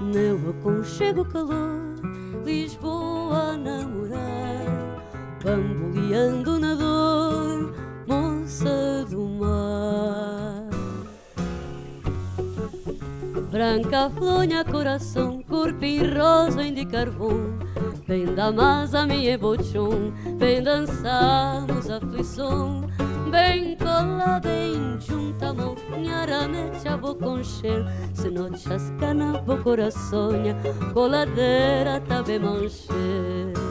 Meu aconchego calor, Lisboa a namorar, bamboleando na dor, moça do mar. Branca flonha coração, corpo e rosa de carvão, Vem da masa minha bochum, vem dançamos aflição, bem cola, bem junta mão, nhara mete a boca com cheiro, se não chascana bo coraçonha, coladeira tá bem mancheiro.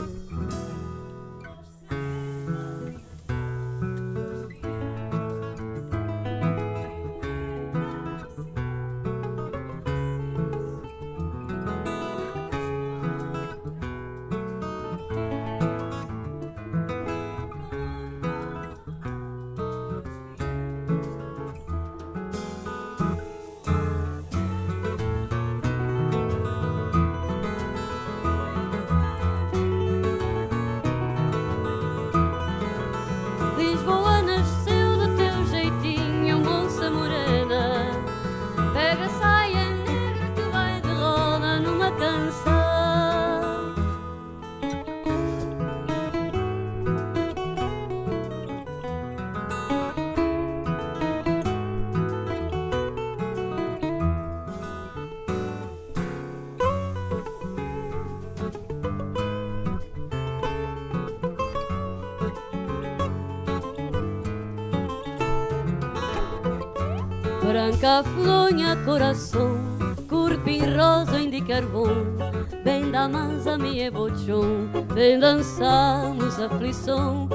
Branca flonha coração, corpo rosa de carvão, bem da mansa minha bochão, bem dançamos aflição,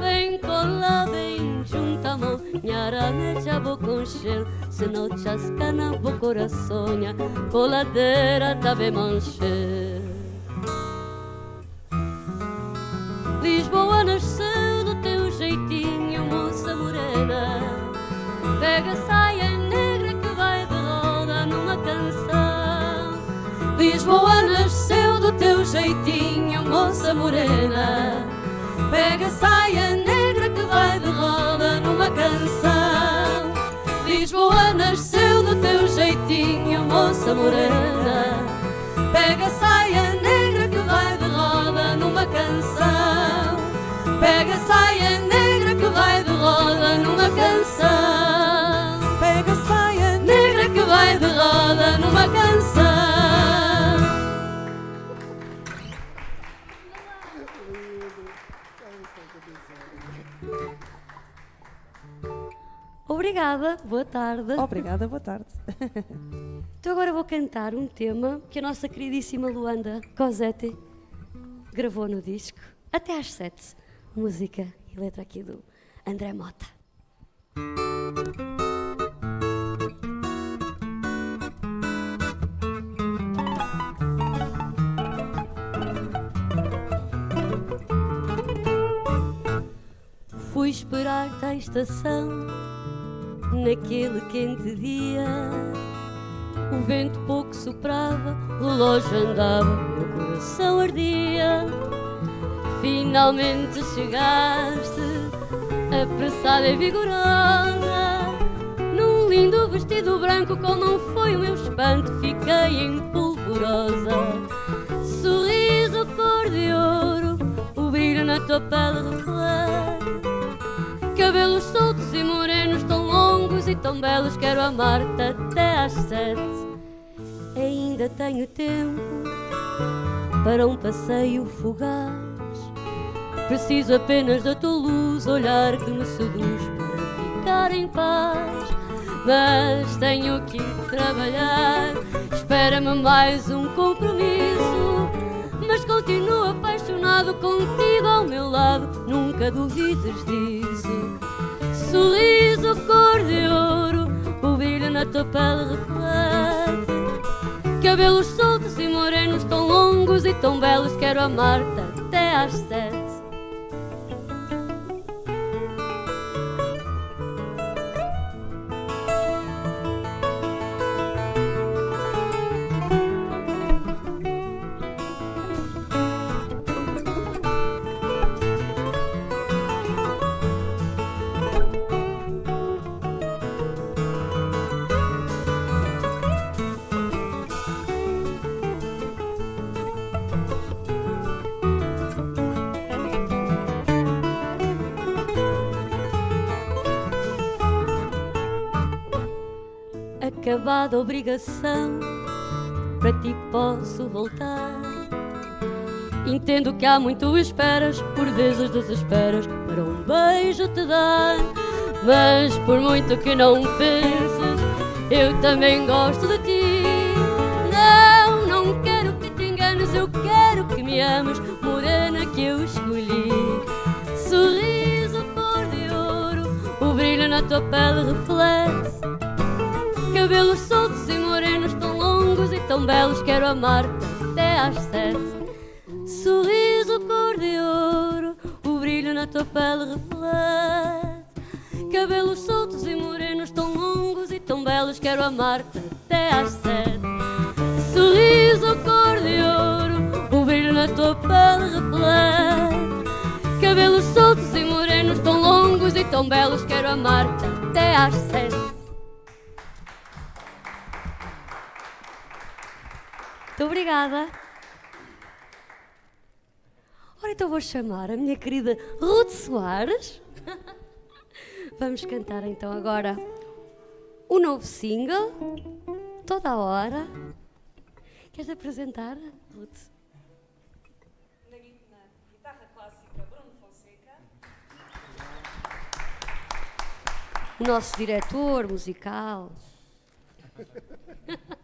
bem cola, bem junta mão, nhara mecha bo com cheiro, se não chasca na bo coraçonha, coladeira tá bem mancher. Lisboa nasceu do teu jeitinho, moça morena, pega saia Lisboa nasceu do teu jeitinho, moça morena. Pega a saia negra que vai de roda numa canção. Lisboa nasceu do teu jeitinho, moça morena. Pega a saia negra que vai de roda numa canção. Pega a saia negra que vai de roda numa canção. Obrigada, boa tarde. Obrigada, boa tarde. Então agora vou cantar um tema que a nossa queridíssima Luanda Cosette gravou no disco, até às sete. Música e letra aqui do André Mota. Fui esperar-te à estação naquele quente dia. O vento pouco soprava, o relógio andava, meu coração ardia. Finalmente chegaste, apressada e vigorosa. Num lindo vestido branco, qual não foi o meu espanto, fiquei em polvorosa. Sorriso cor de ouro, o brilho na tua pele reflete. Cabelos soltos e morenos, e tão belos, quero amar-te até às sete. Ainda tenho tempo para um passeio fugaz. Preciso apenas da tua luz, olhar que me seduz para ficar em paz. Mas tenho que ir trabalhar, espera-me mais um compromisso. Mas continuo apaixonado contigo ao meu lado, nunca duvides disso. Sorriso cor de ouro, o brilho na tua pele reflete. Cabelos soltos e morenos, tão longos e tão belos, quero amar-te até às sete. Acabada obrigação, para ti posso voltar. Entendo que há muito esperas, por vezes desesperas, para um beijo te dar. Mas por muito que não penses, eu também gosto de ti. Não, não quero que te enganes, eu quero que me ames, morena que eu escolhi. Sorriso cor de ouro, o brilho na tua pele reflete. Cabelos soltos e morenos, tão longos e tão belos, quero amar-te até às sete. Sorriso cor de ouro, o brilho na tua pele reflete. Cabelos soltos e morenos, tão longos e tão belos, quero amar-te até às sete. Sorriso cor de ouro, o brilho na tua pele reflete. Cabelos soltos e morenos, tão longos e tão belos, quero amar-te até às sete. Muito obrigada. Ora, então vou chamar a minha querida Ruth Soares. Vamos cantar então agora o novo single, Toda a Hora. Queres apresentar, Ruth? Na guitarra clássica, Bruno Fonseca. O nosso diretor musical.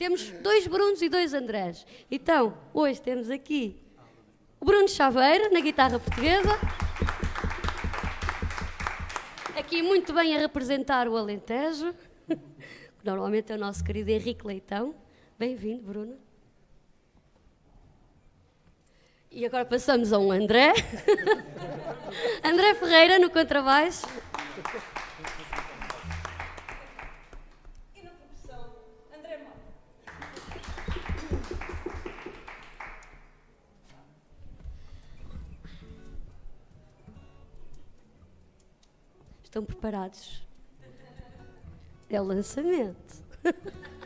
temos dois Brunos e dois Andrés. Então, hoje temos aqui o Bruno Chaveira, na guitarra portuguesa. Aqui muito bem a representar o Alentejo. Normalmente é o nosso querido Henrique Leitão. Bem-vindo, Bruno. E agora passamos a um André. André Ferreira no contrabaixo. Estão preparados? É o lançamento.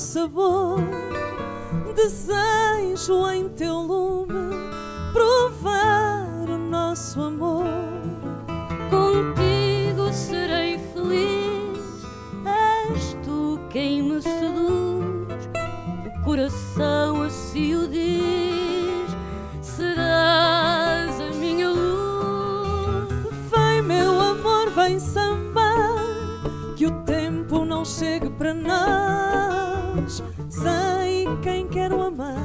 sabor. Desejo em teu lume provar o nosso amor. Contigo serei feliz, és tu quem me seduz. O coração assim o diz, serás a minha luz. Vem, meu amor, vem sambar, que o tempo não chegue para nós. Sei quem quero amar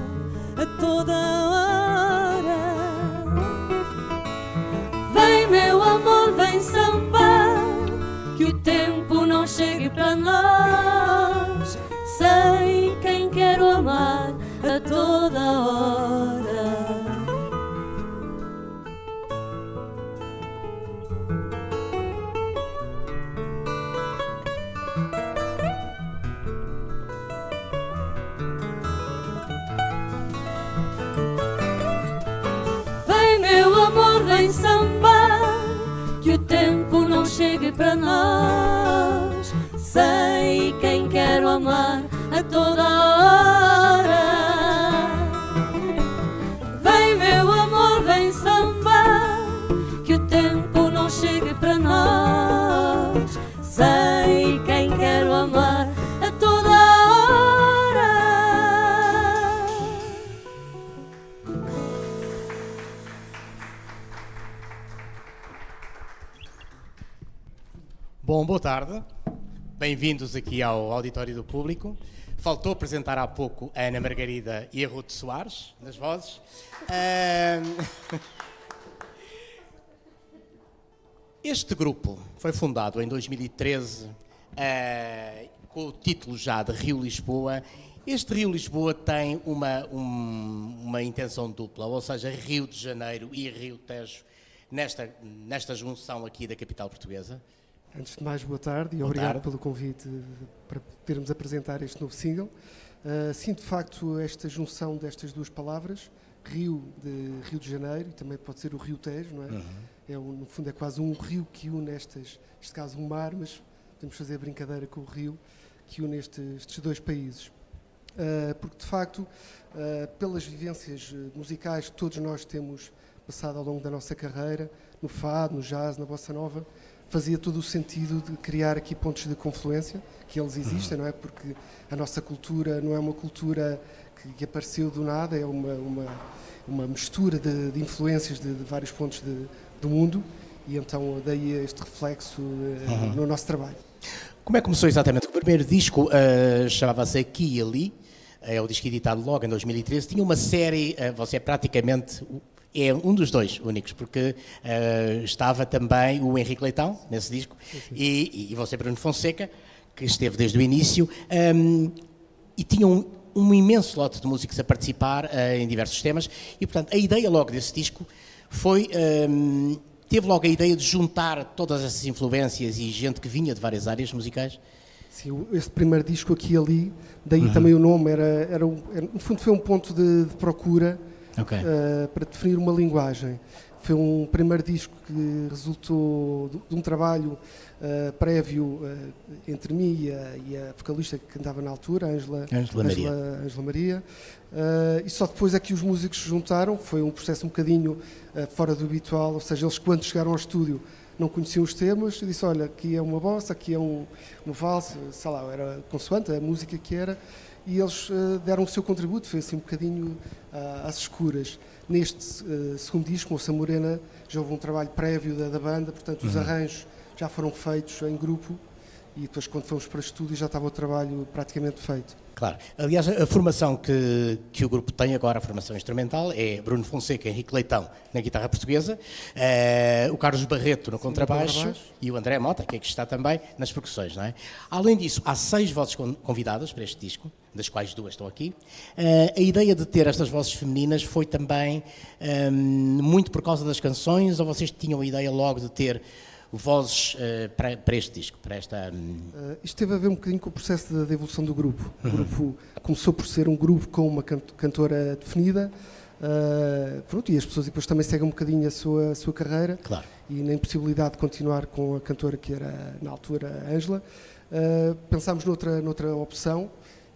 a toda hora. Vem, meu amor, vem sambar, que o tempo não chegue para nós. Sei quem quero amar a toda hora. Para nós. Sei quem quero amar a toda hora. Bom, boa tarde. Bem-vindos aqui ao Auditório do Público. Faltou apresentar há pouco a Ana Margarida e a Ruth Soares, nas vozes. Este grupo foi fundado em 2013 uh, com o título já de Rio Lisboa. Este Rio Lisboa tem uma, um, uma intenção dupla, ou seja, Rio de Janeiro e Rio Tejo, nesta, nesta junção aqui da capital portuguesa. Antes de mais, boa tarde e boa obrigado tarde. pelo convite para podermos apresentar este novo single. Uh, sim, de facto, esta junção destas duas palavras, Rio de Rio de Janeiro, e também pode ser o Rio Tejo, não é? Uhum. é um, no fundo, é quase um rio que une estas, neste caso, um mar, mas podemos fazer brincadeira com o rio que une estes, estes dois países. Uh, porque, de facto, uh, pelas vivências musicais que todos nós temos passado ao longo da nossa carreira, no fado, no jazz, na bossa nova, fazia todo o sentido de criar aqui pontos de confluência, que eles existem, uhum. não é? Porque a nossa cultura não é uma cultura que, que apareceu do nada, é uma, uma, uma mistura de, de influências de, de, vários pontos de, do mundo e então daí este reflexo uh, uhum. no nosso trabalho. Como é que começou exatamente? O primeiro disco uh, chamava-se Aqui e Ali, é o disco editado logo em 2013, tinha uma série, uh, você é praticamente é um dos dois únicos, porque uh, estava também o Henrique Leitão nesse disco sim, sim. E, e você, Bruno Fonseca, que esteve desde o início, um, ehm, e tinham um, um, imenso lote de músicos a participar uh, em diversos temas, e portanto a ideia logo desse disco foi. Um, ehm, teve logo a ideia de juntar todas essas influências e gente que vinha de várias áreas musicais? Sim, esse primeiro disco aqui e ali, daí uhum. também o nome, era, era, um, era, no fundo foi um ponto de, de procura okay. uh, para definir uma linguagem. Foi um primeiro disco que resultou de, um trabalho uh, prévio uh, entre mim e a, e a, vocalista que cantava na altura, Angela, Angela Maria. Angela Maria. e só depois é que os músicos se juntaram, foi um processo um bocadinho fora do habitual, ou seja, eles quando chegaram ao estúdio não conheciam os temas, e disse, olha, aqui é uma bossa, aqui é um, um valse, sei lá, era consoante a música que era, e eles uh, deram o seu contributo, foi assim um bocadinho uh, às escuras. Neste uh, segundo disco, Moça Morena, já houve um trabalho prévio da, da banda, portanto os uhum. arranjos já foram feitos em grupo e depois quando fomos para o estúdio já estava o trabalho praticamente feito. Claro. Aliás, a formação que, que o grupo tem agora, a formação instrumental, é Bruno Fonseca, Henrique Leitão na guitarra portuguesa, uh, o Carlos Barreto no Sim, contrabaixo e o André Mota, que aqui está também, nas percussões. Não é? Além disso, há seis vozes convidadas para este disco, das quais duas estão aqui. Uh, a ideia de ter estas vozes femininas foi também um, ehm, muito por causa das canções, ou vocês tinham a ideia logo de ter vozes uh, para, para, este disco, para esta... Uh, isto teve a ver um bocadinho com o processo de evolução do grupo. O uhum. grupo começou por ser um grupo com uma cantora definida, uh, pronto, e as pessoas depois também seguem um bocadinho a sua, a sua carreira claro. e na impossibilidade de continuar com a cantora que era, na altura, a Ângela. Pensámos noutra, noutra opção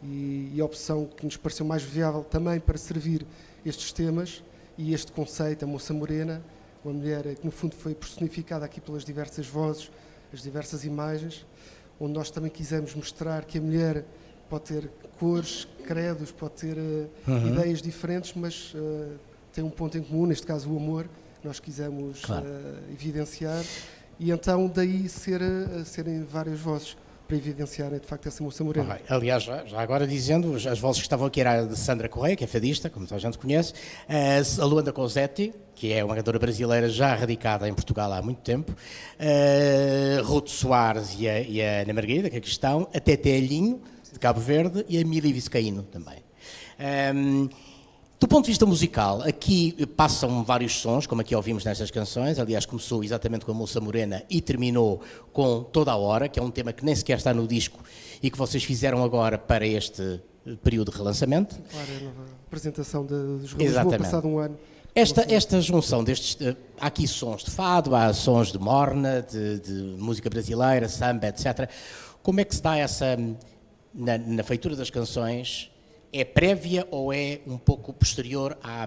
e, e a opção que nos pareceu mais viável também para servir estes temas e este conceito, a moça morena, uma mulher que no fundo foi personificada aqui pelas diversas vozes, as diversas imagens, onde nós também quisemos mostrar que a mulher pode ter cores, credos, pode ter uh, uhum. ideias diferentes, mas uh, tem um ponto em comum, neste caso o amor, nós quisemos claro. uh, evidenciar, e então daí ser, serem várias vozes para evidenciarem de facto essa moça morena. Okay. Aliás, já, já, agora dizendo, as vozes que estavam aqui era a de Sandra Correia, que é fadista, como toda a gente conhece, a Luanda Cosetti, que é uma cantora brasileira já radicada em Portugal há muito tempo, a Ruth Soares e a, e a Ana Margarida, que aqui estão, a Tete Alhinho, de Cabo Verde, e a Mili Viscaíno também. Um, do ponto de vista musical, aqui passam vários sons, como aqui ouvimos nestas canções. Aliás, começou exatamente com a Moça Morena e terminou com Toda a Hora, que é um tema que nem sequer está no disco e que vocês fizeram agora para este período de relançamento. Claro, é a nova apresentação dos Exatamente. passado um ano. Esta, esta junção destes. Há aqui sons de fado, há sons de morna, de, de música brasileira, samba, etc. Como é que se dá essa. Na, na feitura das canções, é prévia ou é um pouco posterior à,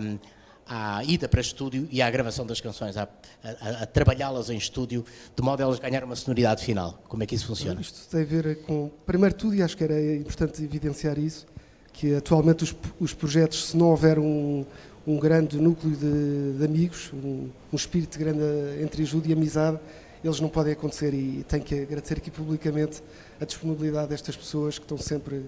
à ida para estúdio e à gravação das canções, a, a, a trabalhá-las em estúdio, de modo a elas ganharem uma sonoridade final? Como é que isso funciona? Isto tem a ver com, primeiro tudo, e acho que era importante evidenciar isso, que atualmente os, os projetos, se não houver um, um grande núcleo de, de amigos, um, um, espírito de grande entre ajuda e amizade, eles não podem acontecer e tenho que agradecer aqui publicamente a disponibilidade destas pessoas que estão sempre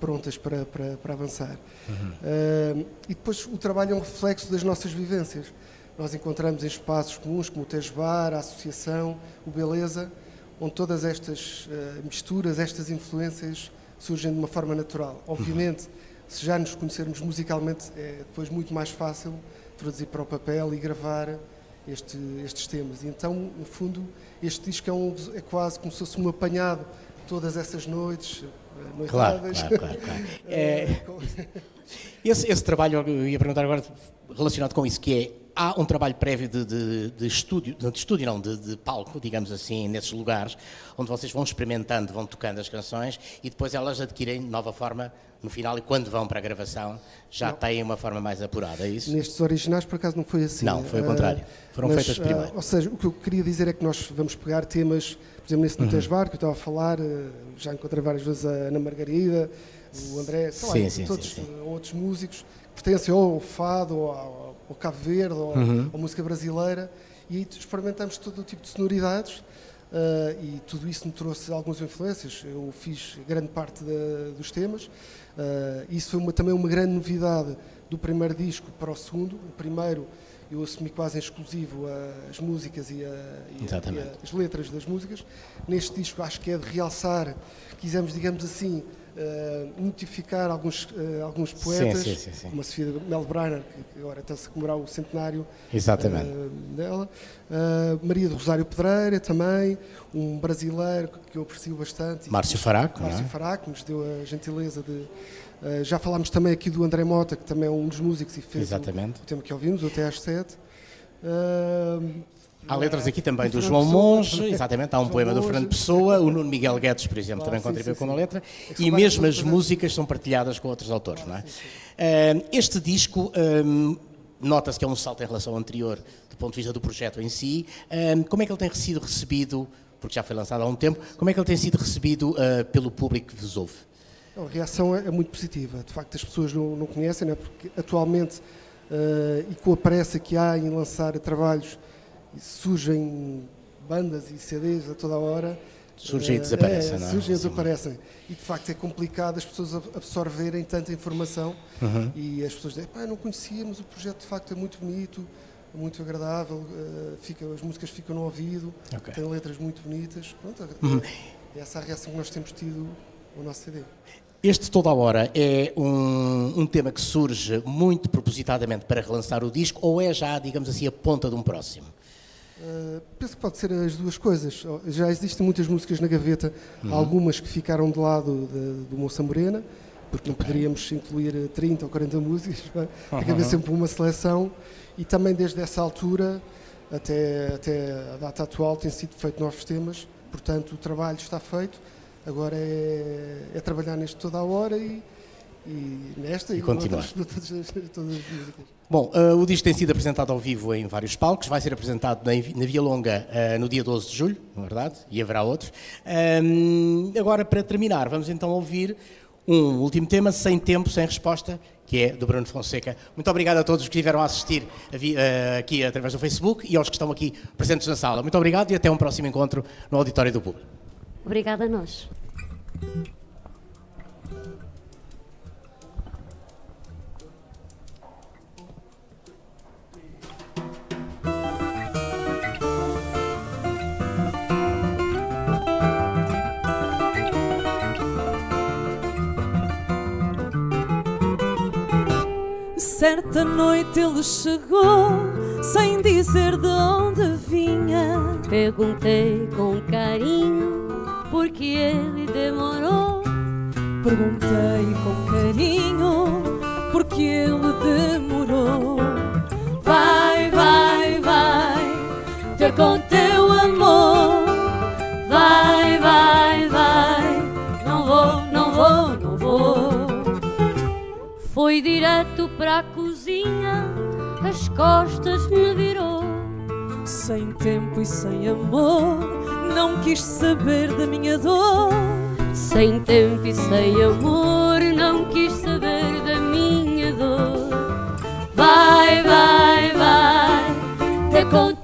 prontas para, para, para avançar. Uhum. Uh, e depois o trabalho é um reflexo das nossas vivências. nós encontramos em espaços comuns como o Tesbar, a Associação, o Beleza, onde todas estas uh, misturas, estas influências surgem de uma forma natural. Obviamente, se já nos conhecermos musicalmente, é depois muito mais fácil traduzir para o papel e gravar este, estes temas. E então, no fundo, este disco é, um, é quase como se fosse um apanhado de todas essas noites. Claro, claro, claro. claro. é, esse, esse trabalho, eu ia perguntar agora, relacionado com isso, que é há um trabalho prévio de, de, de estúdio, de estúdio não, de, de, palco, digamos assim, nesses lugares, onde vocês vão experimentando, vão tocando as canções e depois elas adquirem nova forma no final e quando vão para a gravação já não. têm uma forma mais apurada, é isso? Nestes originais, por acaso, não foi assim. Não, foi o contrário. Foram mas, feitas primeiro. Uh, ou seja, o que eu queria dizer é que nós vamos pegar temas, por exemplo, nesse uhum. Bar, que eu estava a falar, uh, já encontrei várias vezes a Ana Margarida, o André, sei lá, sim, todos sim, sim. outros músicos, pertencem ou ao fado ou ao ou Cabo Verde, ou, uhum. ou, música brasileira, e aí experimentamos todo o tipo de sonoridades. Uh, e tudo isso me trouxe algumas influências. Eu fiz grande parte dos temas. Uh, isso foi uma, também uma grande novidade do primeiro disco para o segundo. O primeiro eu assumi quase em exclusivo as músicas e, a, e, e a, as letras das músicas. Neste disco acho que é de realçar, quisemos, digamos assim, uh, notificar alguns, uh, alguns poetas, sim, sim, sim, como a Sofia Melbrenner, que agora está-se a comemorar o centenário uh, dela, Maria do Rosário Pedreira também, um brasileiro que eu aprecio bastante. Márcio Faraco, Márcio é? Faraco, nos deu a gentileza de... já falámos também aqui do André Mota, que também é um dos músicos e fez Exatamente. O, o tema que ouvimos, o Até às Sete. Há letras aqui também do João Monge, exatamente, há um poema do Fernando Pessoa, o Nuno Miguel Guedes, por exemplo, também contribuiu com uma letra, e mesmo as músicas são partilhadas com outros autores, não é? Este disco, nota-se que é um salto em relação ao anterior, do ponto de vista do projeto em si. Como é que ele tem sido recebido, porque já foi lançado há um tempo, como é que ele tem sido recebido ah, pelo público que vos ouve? A reação é, é muito positiva, de facto as pessoas não, não conhecem, não é? porque atualmente, uh, e com a pressa que há em lançar trabalhos surgem bandas e CDs a toda a hora. Surgem e desaparecem, é, não é? Surgem e desaparecem. E de facto é complicado as pessoas absorverem tanta informação uhum. e as pessoas dizem, pá, não conhecíamos, o projeto de facto é muito bonito, muito agradável, uh, fica, as músicas ficam no ouvido, okay. tem letras muito bonitas. Pronto, é, uhum. é essa a reação que nós temos tido no nosso CD. Este Toda a Hora é um, um, tema que surge muito propositadamente para relançar o disco ou é já, digamos assim, a ponta de um próximo? Uh, penso que pode ser as duas coisas. Já existem muitas músicas na gaveta, uhum. algumas que ficaram de lado de, do Moça Morena, porque não poderíamos incluir 30 ou 40 músicas, tem que haver sempre uma seleção, e também desde essa altura até, até a data atual têm sido feitos novos temas, portanto o trabalho está feito, agora é, é trabalhar neste toda a hora e, e nesta e, e continuar. Todas, as músicas. Bom, uh, o disco tem sido apresentado ao vivo em vários palcos, vai ser apresentado na, na Via Longa uh, no dia 12 de julho, na é verdade, e haverá outros. Um, agora, para terminar, vamos então ouvir um último tema, Sem Tempo, Sem Resposta, que é do Bruno Fonseca. Muito obrigado a todos que estiveram a assistir uh, aqui através do Facebook e aos que estão aqui presentes na sala. Muito obrigado e até um próximo encontro no Auditório do Público. Obrigada a nós. Certa noite ele chegou, sem dizer de onde vinha. Perguntei com carinho, porque ele demorou. Perguntei com carinho, porque ele demorou. Vai, vai, vai, ter com direto para a cozinha, as costas me virou. Sem tempo e sem amor, não quis saber da minha dor. Sem tempo e sem amor, não quis saber da minha dor. Vai, vai, vai, ter com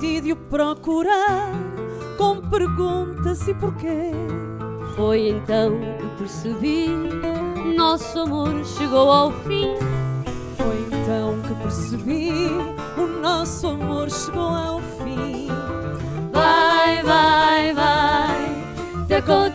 Desisti de o procurar com perguntas e porquê. Foi então que percebi, nosso amor chegou ao fim. Foi então que percebi, o nosso amor chegou ao fim. Vai, vai, vai, ter com